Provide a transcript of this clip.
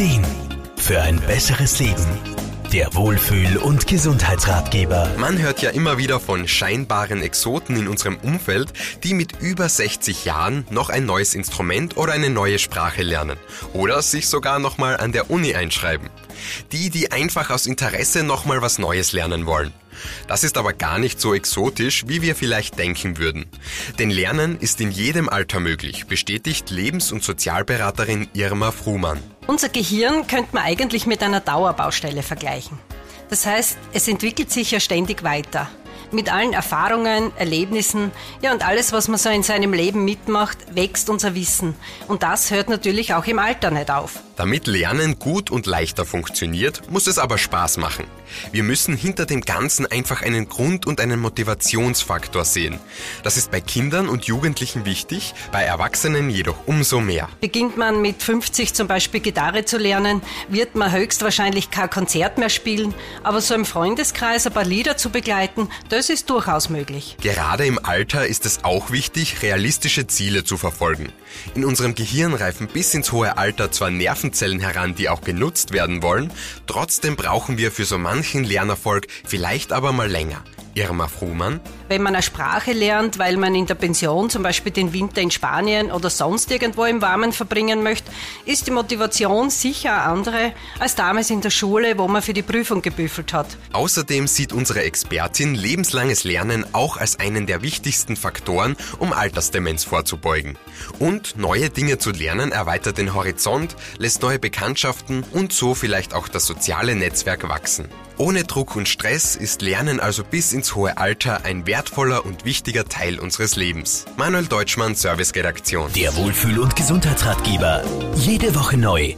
Ideen für ein besseres Leben. Der Wohlfühl- und Gesundheitsratgeber. Man hört ja immer wieder von scheinbaren Exoten in unserem Umfeld, die mit über 60 Jahren noch ein neues Instrument oder eine neue Sprache lernen oder sich sogar nochmal an der Uni einschreiben. Die, die einfach aus Interesse nochmal was Neues lernen wollen. Das ist aber gar nicht so exotisch, wie wir vielleicht denken würden. Denn Lernen ist in jedem Alter möglich, bestätigt Lebens- und Sozialberaterin Irma Fruhmann. Unser Gehirn könnte man eigentlich mit einer Dauerbaustelle vergleichen. Das heißt, es entwickelt sich ja ständig weiter. Mit allen Erfahrungen, Erlebnissen, ja und alles, was man so in seinem Leben mitmacht, wächst unser Wissen. Und das hört natürlich auch im Alter nicht auf. Damit Lernen gut und leichter funktioniert, muss es aber Spaß machen. Wir müssen hinter dem Ganzen einfach einen Grund und einen Motivationsfaktor sehen. Das ist bei Kindern und Jugendlichen wichtig, bei Erwachsenen jedoch umso mehr. Beginnt man mit 50 zum Beispiel Gitarre zu lernen, wird man höchstwahrscheinlich kein Konzert mehr spielen, aber so im Freundeskreis ein paar Lieder zu begleiten, das ist durchaus möglich. Gerade im Alter ist es auch wichtig, realistische Ziele zu verfolgen. In unserem Gehirn reifen bis ins hohe Alter zwar Nerven Nervenzellen heran, die auch genutzt werden wollen. Trotzdem brauchen wir für so manchen Lernerfolg vielleicht aber mal länger. Irma Fruhmann. Wenn man eine Sprache lernt, weil man in der Pension zum Beispiel den Winter in Spanien oder sonst irgendwo im Warmen verbringen möchte, ist die Motivation sicher andere als damals in der Schule, wo man für die Prüfung gebüffelt hat. Außerdem sieht unsere Expertin lebenslanges Lernen auch als einen der wichtigsten Faktoren, um Altersdemenz vorzubeugen. Und neue Dinge zu lernen erweitert den Horizont, lässt neue Bekanntschaften und so vielleicht auch das soziale Netzwerk wachsen. Ohne Druck und Stress ist Lernen also bis ins hohe Alter ein wertvoller und wichtiger Teil unseres Lebens. Manuel Deutschmann, Serviceredaktion. Der Wohlfühl- und Gesundheitsratgeber. Jede Woche neu